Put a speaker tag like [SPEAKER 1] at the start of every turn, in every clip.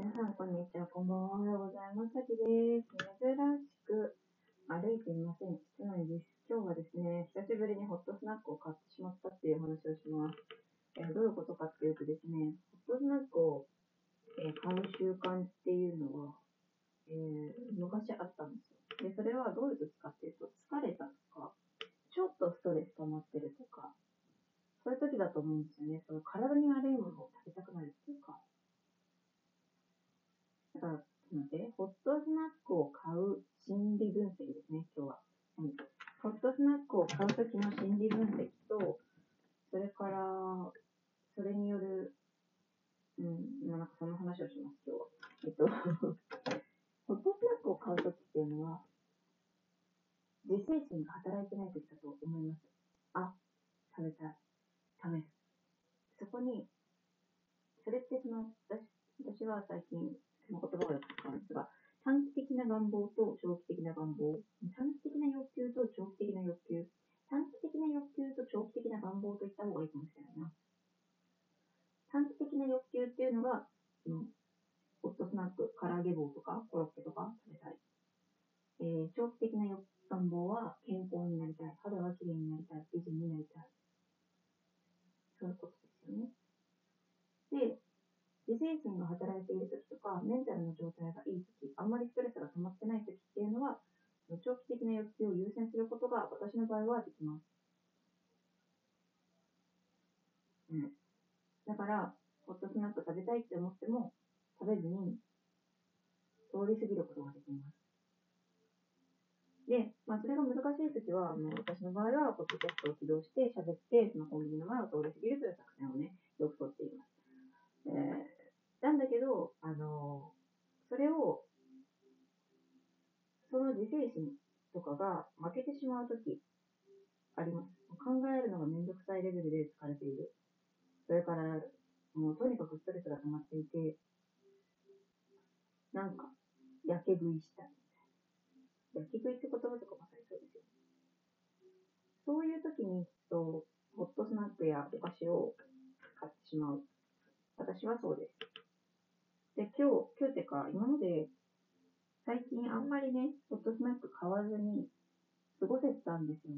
[SPEAKER 1] 皆さん、こんにちは。こんばんは。おはようございます。さきです。珍しく歩いていません。室内です。今日はですね、久しぶりにホットスナックを買ってしまったっていう話をします。えーどういうことかっていうとですね、ホットスナックを、え買う習慣っていうのは、えー昔あったんですよ。で、それはどういう時かっていうと、疲れたとか、ちょっとストレス溜まってるとか、そういう時だと思うんですよね。その体に悪いものを食べたくなるっていうか、だから、ちょっと待って、ホットスナックを買う心理分析ですね、今日は。はい、ホットスナックを買うときの心理分析と、それから、それによる、うん、まあなんかその話をします、今日は。えっと、ホットスナックを買うときっていうのは、自制心が働いてないときだと思います。あ、食べたい。食べる。そこに、それってその、私私は最近、の言葉をよく使うんですが、短期的な願望と長期的な願望、短期的な欲求と長期的な欲求、短期的な欲求と長期的な願望と言った方がいいかもしれないな。短期的な欲求っていうのが、そのホットスナック、唐揚げ棒とかコロッケとか食べたい。えー長期的な願望は健康になりたい、肌が綺麗になりたい、美人になりたい。そういうことですよね。で、自制心が働いているか、メンタルの状態がいい時、あんまりストレスが溜まってない時っていうのは、長期的な欲求を優先することが私の場合はできます。うん。だから、ホットスナック食べたいって思っても、食べずに、通り過ぎることができます。で、まあ、それが難しい時は、あの私の場合は、ポッドキャストを起動して、喋って、そのコンビニの前を通り過ぎるという作戦をね、よくとっています。えーなんだけど、あのそれを、その自制心とかが負けてしまうときあります。考えるのがめんどくさいレベルで疲れている。それから、もうとにかくストレスが溜まっていて、なんか、やけ食いしたい。やけ食いって言葉とかまさにそうですよ。そういう時にきっと、ホットスナックやお菓子を買ってしまう。私はそうです。で、今日、今日ってか、今まで、最近あんまりね、ホットスナック買わずに過ごせてたんですよ。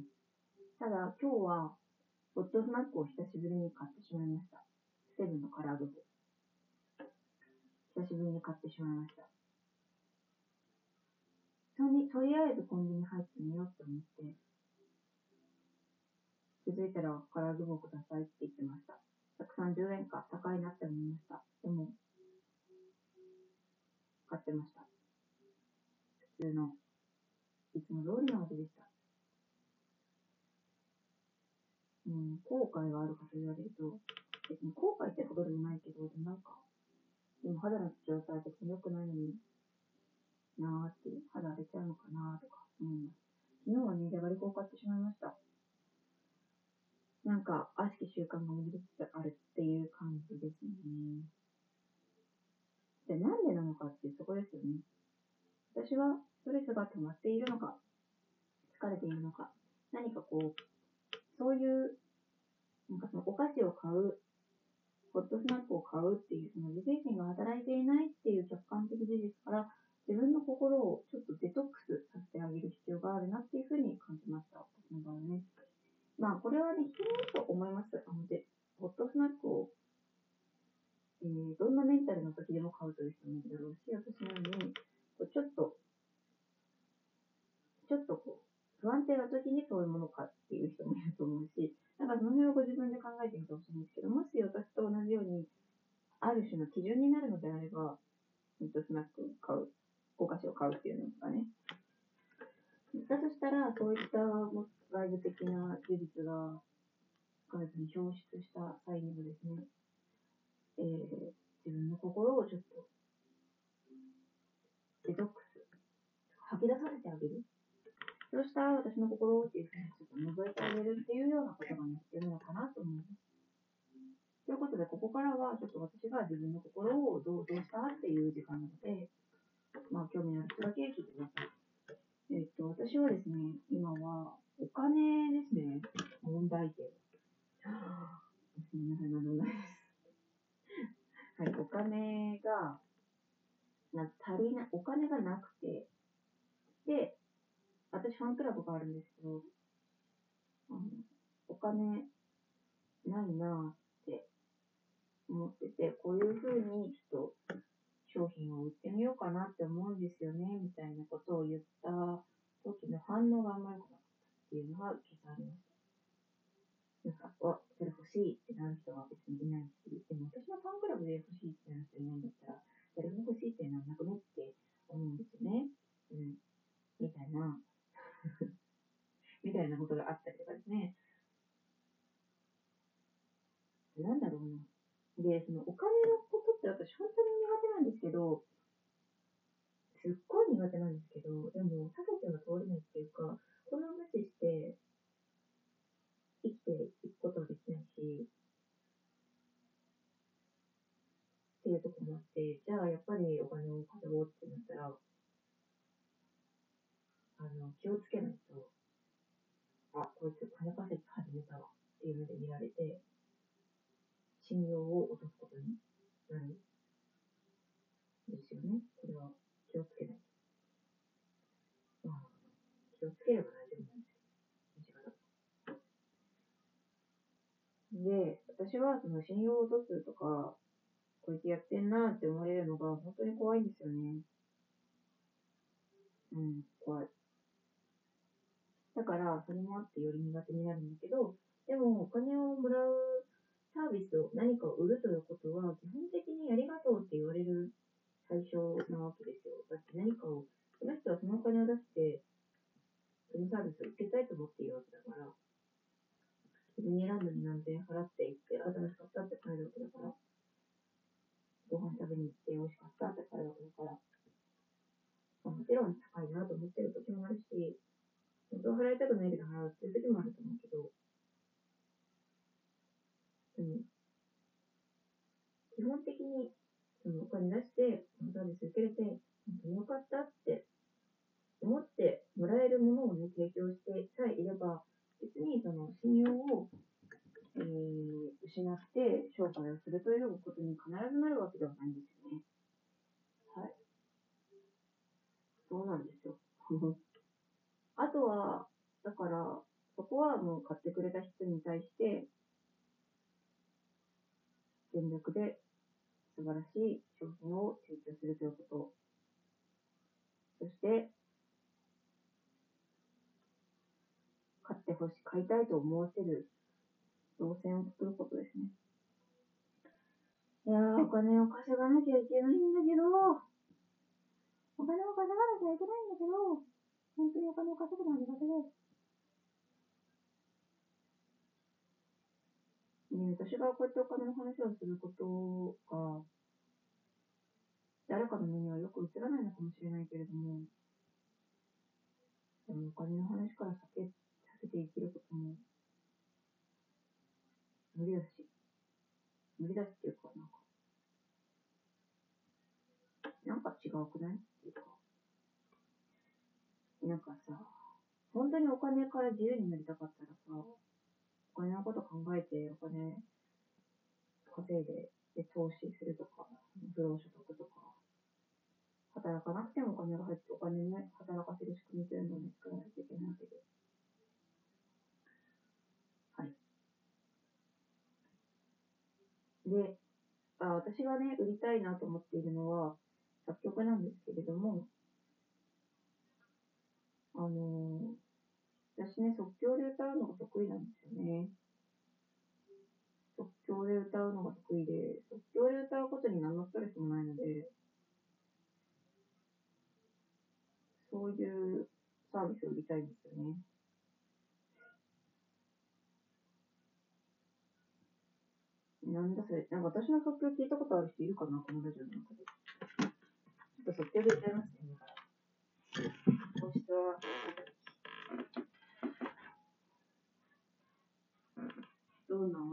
[SPEAKER 1] ただ、今日は、ホットスナックを久しぶりに買ってしまいました。セブンの唐揚げ棒。久しぶりに買ってしまいました。とにとりあえずコンビニ入ってみようって思って、気づいたら唐揚げ棒くださいって言ってました。130円か高いなって思いました。でも、買ってました。普通の、いつも通りの味でした。うん、後悔があるかと言われると、別に後悔ってほどでもないけど、でもなんか、今肌の状態的に良くないのになーって、肌荒れちゃうのかなーとか思います。昨日はね、じゃがりこを買ってしまいました。なんか、悪しき習慣が戻りつつあるっていう感じですね。じゃあなんでなのかっていうそこですよね。私はストレスが溜まっているのか、疲れているのか、何かこう、そういう、なんかそのお菓子を買う、ホットスナックを買うっていう、その自制心が働いていないっていう客観的事実から、自分の心をちょっとデトックスさせてあげる必要があるなっていうふうに感じました。私の場合ね。まあ、これはね、人によると思います。あので、ホットスナックを、えーどんなメンタルの時でも買うという人もいるだろうし、私のように、こうちょっと、ちょっとこう、不安定な時にそういうものかっていう人もいると思うし、なんかその辺をご自分で考えてみてほしいんですけど、もし私と同じように、ある種の基準になるのであれば、ホットスナックを買う、お菓子を買うっていうのがね。だとしたら、そういったも外部的な事実が外部に表出した際にもですね、えー自分の心をちょっとデトックス、吐き出させてあげる。そうしたら私の心をっていうふうにちょっと覗いてあげるっていうようなことがね、必要なのかなと思います。ということで、ここからはちょっと私が自分の心をどうどうしたっていう時間なので、まあ、興味のある人だけ聞いてください。えっと、私はですね、今はお金ですね、問題点。なんないです。はい、お金が、な足りない、お金がなくて、で、私ファンクラブがあるんですけど、あのお金ないなって思ってて、こういう風にちょっと商品を売ってみようかなって思うんですよね、みたいなことを言った時の反応があんまり良くなかったっていうのが結構ありました。なんか、わ、それ欲しいってなる人は別にいないし、でも私のファンクラブで欲しいってなる人いないんだったら、誰も欲しいってなんなくねって思うんですよね。うん。みたいな、みたいなことがあったりとかですね。なんだろうな。で、そのお金のことって私本当に苦手なんですけど、すっごい苦手なんですけど、でも避けては通れないっていうか、この無視して生きていくことはできないし、っていうとこもあって、じゃあやっぱりお金を稼ごうってなったら、あの、気をつけないと、あ、こいつ金稼ぎ始めたわっていうので見られて、信用を落とすことになるですよね。これは気をつけないと。まあ、気をつければ大丈夫なんですよで、私はその信用を落とすとか、こいつやってんなって思われるのが本当に怖いんですよね。うん、怖い。だから、それもあってより苦手になるんだけど、でもお金をもらうサービスを何かを売るということは、基本的にありがとうって言われる最初なわけですよ。だって何かを、その人はそのお金を出して、そのサービスを受けたいと思っているわけだから、ディズニーランドに何千円払って行って、あ、楽しかったって帰るわけだから、ご飯食べに行って美味しかったって帰るわけだから、まあ、もちろん高いなと思ってる時もあるし、本当は払いたくないけど払うっていう時もあると思うけど、でも、基本的にそのお金出して、サービス受けれて、本当に良かったって思ってもらえるものをね、提供してさえいれば、別にその信用を、えー、失って商売をするということに必ずなるわけではないんですよね。はい。そうなんですよ。あとは、だから、そこはもう買ってくれた人に対して、全力で素晴らしい商品を提供するということ。そして、買ってほしい、買いたいと思わせる動線を作ることですね。いやー、お金を稼がなきゃいけないんだけど、お金を稼がなきゃいけないんだけど、本当にお金を稼ぐのは苦手です。ね、私がこうやってお金の話をすることが、誰かの目にはよく映らないのかもしれないけれども、でもお金の話から避けけて生きることも無理だし、無理だっていうか、なんか、なんか違うくないっていうか、なんかさ、本当にお金から自由になりたかったらさ、お金のこと考えてお金稼いでで投資するとか、不労所得とか、働かなくてもお金が入ってお金ね、働かせる仕組みというのを作らないといけないわけで。で、あ私がね、売りたいなと思っているのは、作曲なんですけれども、あのー、私ね、即興で歌うのが得意なんですよね。即興で歌うのが得意で、即興で歌うことに何のストレスもないので、そういうサービスを売りたいんですよね。なんだそれ。なんか私の即興聞いたことある人いるかなこのラジオの中で。ちょっと即興で歌いますね、今から。本質は、どん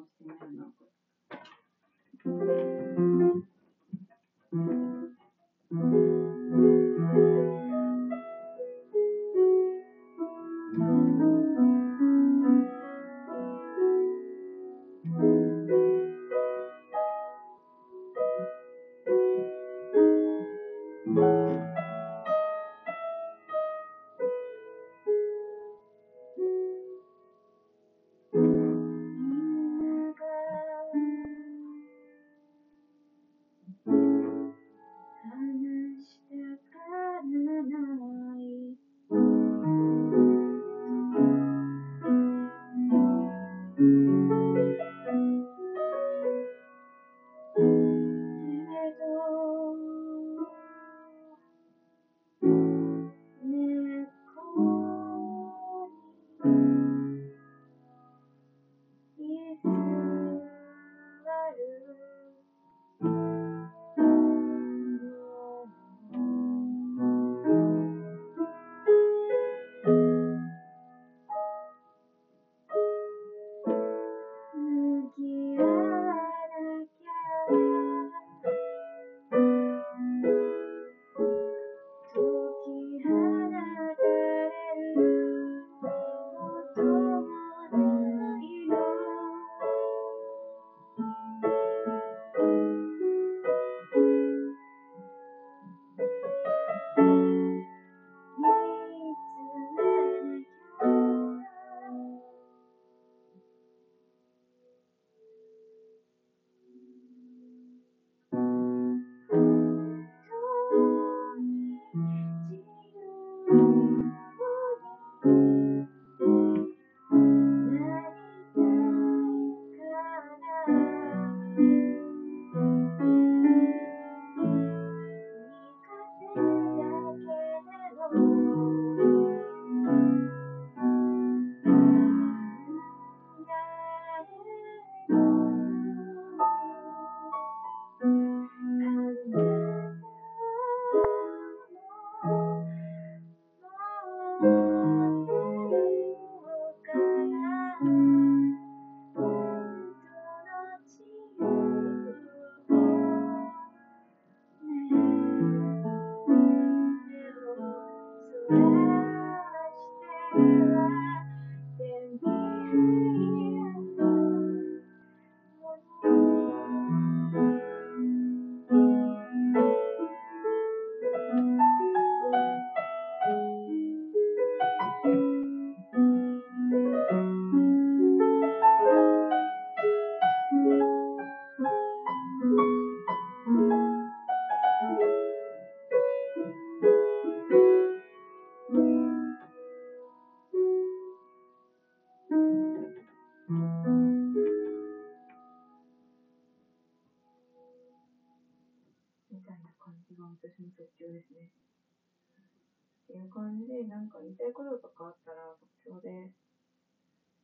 [SPEAKER 1] 言いたいことかあったら即興で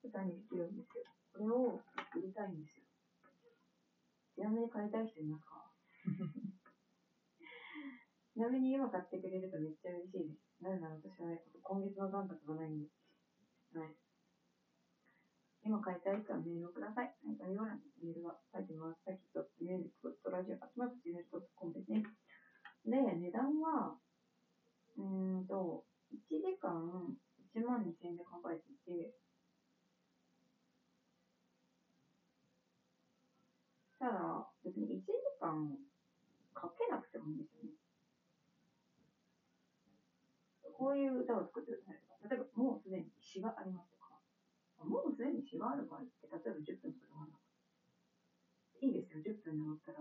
[SPEAKER 1] 歌にできるんですよ。これを売りたいんですよ。ちなみに買いたい人いますか？ちなみに今買ってくれるとめっちゃ嬉しいです。なぜなら私は今月の残高がないんで。はい。今買いたい人はメールをください。はい、概要欄にメールが書いてます。さっきとメールとラジオ、あつまつ gmail.com ですね。で、値段は、うーんと、1時間1万2000円で考えていて、ただ、別に1時間かけなくてもいいんですよね。こういう歌を作ってくださいとか、例えばもうすでに詩がありますとか、もうすでに詩がある場合って、例えば10分しか読まなかった。いいですよ、10分で終わったら、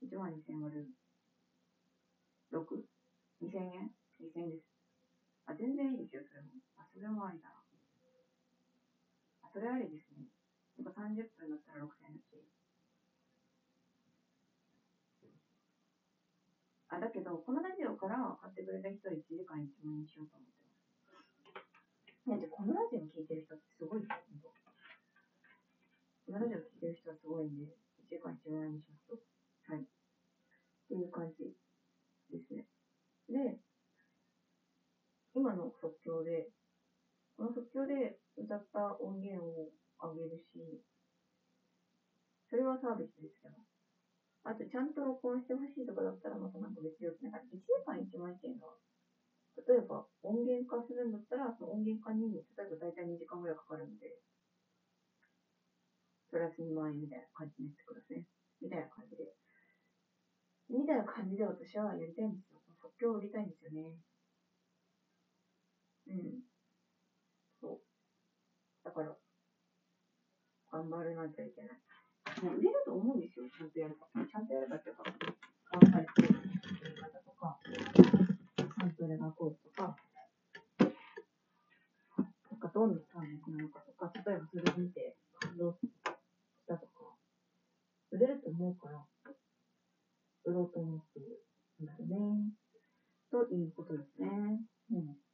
[SPEAKER 1] 1万2000割る 6?2000 円 ?2000 円です。あ、全然いいですよ、それも。あ、それもありだな。あ、それありですね。やっぱ30分だったら6000円だし。あ、だけど、このラジオから買ってくれた人は1時間1万円にしようと思ってます。ね、で、このラジオ聞いてる人ってすごいですよ、本当。このラジオ聞いてる人はすごいんで、1時間1万円にしますと。はい。っていう感じですね。で、今の即興で、この即興で歌った音源をあげるし、それはサービスですけど、あとちゃんと録音してほしいとかだったらまたなんか別料金。なんか1時間1万円っていうのは、例えば音源化するんだったら、その音源化に、例えば大体2時間ぐらいかかるんで、プラス2万円みたいな感じにしてください。みたいな感じで。みたいな感じで私はやりたいんですよ。即興を売りたいんですよね。うん。そう。だから、頑張らなきゃいけない。ね、売れると思うんですよ、ちゃんとやれば。ちゃんとやればっていうか、買わされてる方とか、サンプルがこうとか、なんかどんな単語なのかとか、例えばそれを見て感動したとか、売れると思うから、売ろうと思ってるんだよね。ということですね。うん。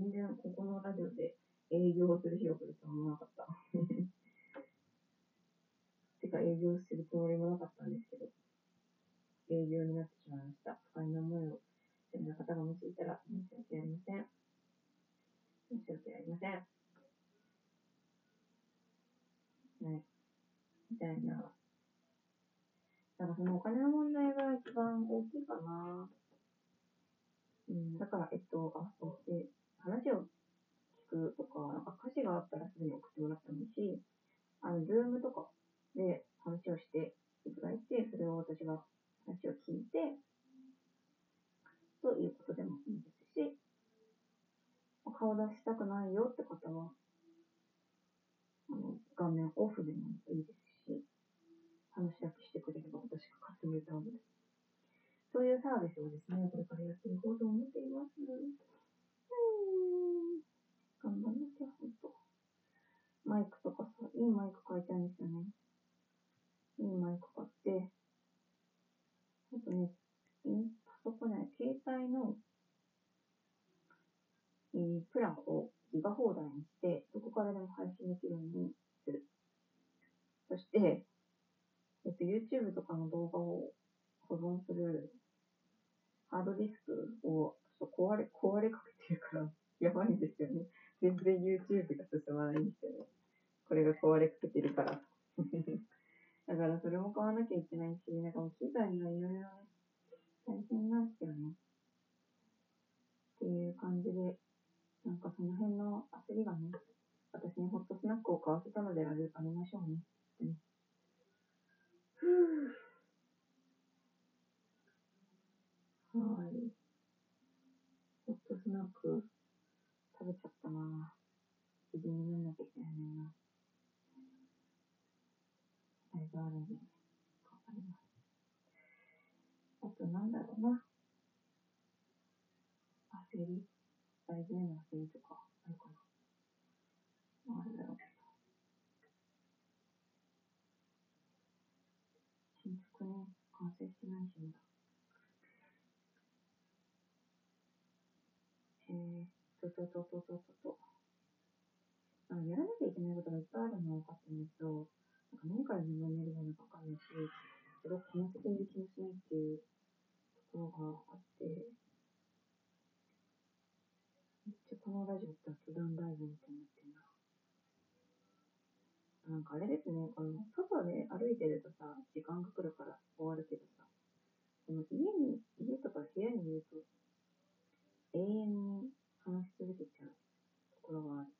[SPEAKER 1] 全然ここのラジオで営業する日を来るとは思わなかった。てか営業するつもりもなかったんですけど、営業になってしまいました。不快な思いをしてる方がもしいたら申し訳ありません。申し訳ありません。ね。みたいな。だからそのお金の問題が一番大きいかな。うん、だから、えっと、あ、そう、で、話を聞くとか、なんか歌詞があったらすぐに送ってもらってもいいし、あの、ズームとかで話をしていただいて、それを私が話を聞いて、ということでもいいですし、顔出したくないよって方は、あの、画面オフでもいいですし、話だけしてくれれば私が勝手に歌うので。そういうサービスをですね、これからやっていこうと思っています。うん。頑張んなきゃ、ほんと。マイクとかさ、いいマイク買いたいんですよね。いいマイク買って、あとね、パソコンね、携帯の、えー、プランをギガ放題にして、どこからでも配信できるようにする。そして、えっと、YouTube とかの動画を保存するハードディスクをちょっと壊れ、壊れかけてるから、やばいんですよね。全然 YouTube が進まないんですよね。これが壊れかけてるから。だからそれも買わなきゃいけな、んかもう機材がいろいろね、大変なんですよね。っていう感じで、なんかその辺の焦りがね、私にホットスナックを買わせたのでありましょうね。うん、ふぅ。はい。ホットスナック食べちゃったな次に飲んなきゃいけないなだいぶあるんで、わかります。あとなんだろうな。焦り大事への焦りとかあるかな。あるだろうけど。新宿ね、完成してないしまだ。えー、と、と、と、と、と、と、と。あの、やらなきゃいけないことがいっぱいあるのは分かってるんですけど、なんか何から自分を見るのか分かんないし、それをこなせている気もしないっていうところがあって、めっちゃこのラジオ雑談ライブみたいになってるな。なんかあれですね、この外で歩いてるとさ、時間が来るから終わるけどさ、この家に、家とか部屋にいると、永遠に話し続けちゃうところがある。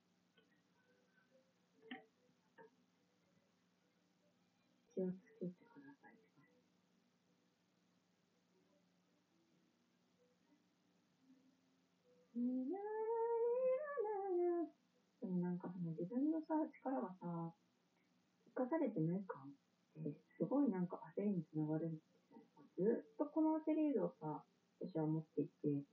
[SPEAKER 1] 気をつけて力がさ、生かされてない感ってすごいなんか焦りにつながるんですよ。ずっとこの焦りをさ、私は持っていて、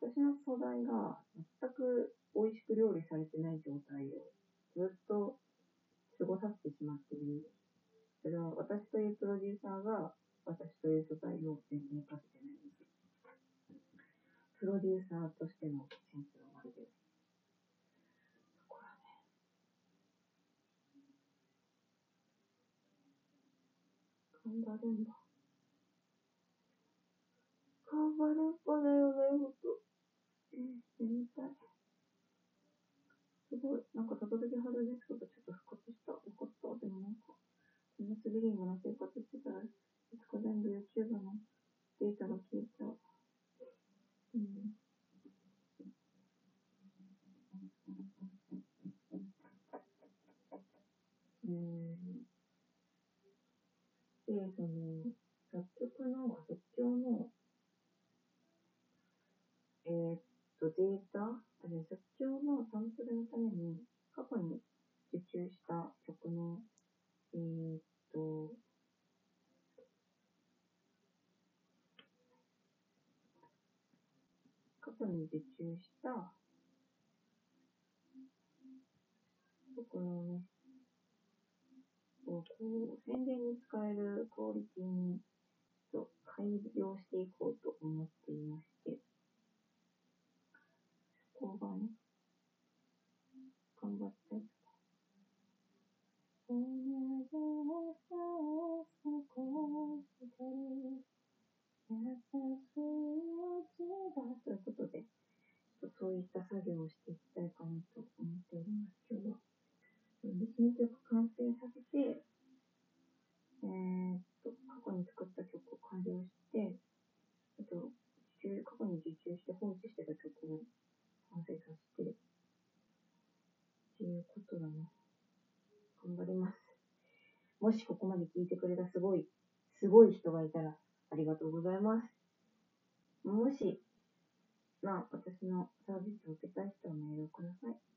[SPEAKER 1] 私の素材が全く美味しく料理されてない状態をずっと過ごさせてしまっている。それは私というプロデューサーが私という素材を全然生かせてないんです。プロデューサーとしてのセンスがまるで。そこはね。頑張るんだ。頑張るっぱだよね、ほんと。えみたい。すごい。なんか、高時ハードディスクがちょっと復活した。よかった。でもなんか、こんなスリリングな生活してたら、いつか全部 YouTube のデータが消えちゃう。うん。うん。で、その、作曲の、即興の、えー、っと、データ、あれ、即興のサンプルのために、過去に受注した曲の、えー、っと、過去に受注した、僕のね、こう、宣伝に使えるクオリティに、と改良していこうと思っていまして、そこがね、頑張ったりとか。同じ朝を過ごしてる優しいうちだ。ということで、そういった作業をしていきたいかなと思っております、今日は。で新曲完成させて、えー、っと、過去に作った曲を完了して、あと、受注過去に受注して放置してた曲を完成させて、っていうことだな。頑張ります。もしここまで聞いてくれたすごい、すごい人がいたらありがとうございます。もし、まあ、私のサービスを受けたい人はメールをください。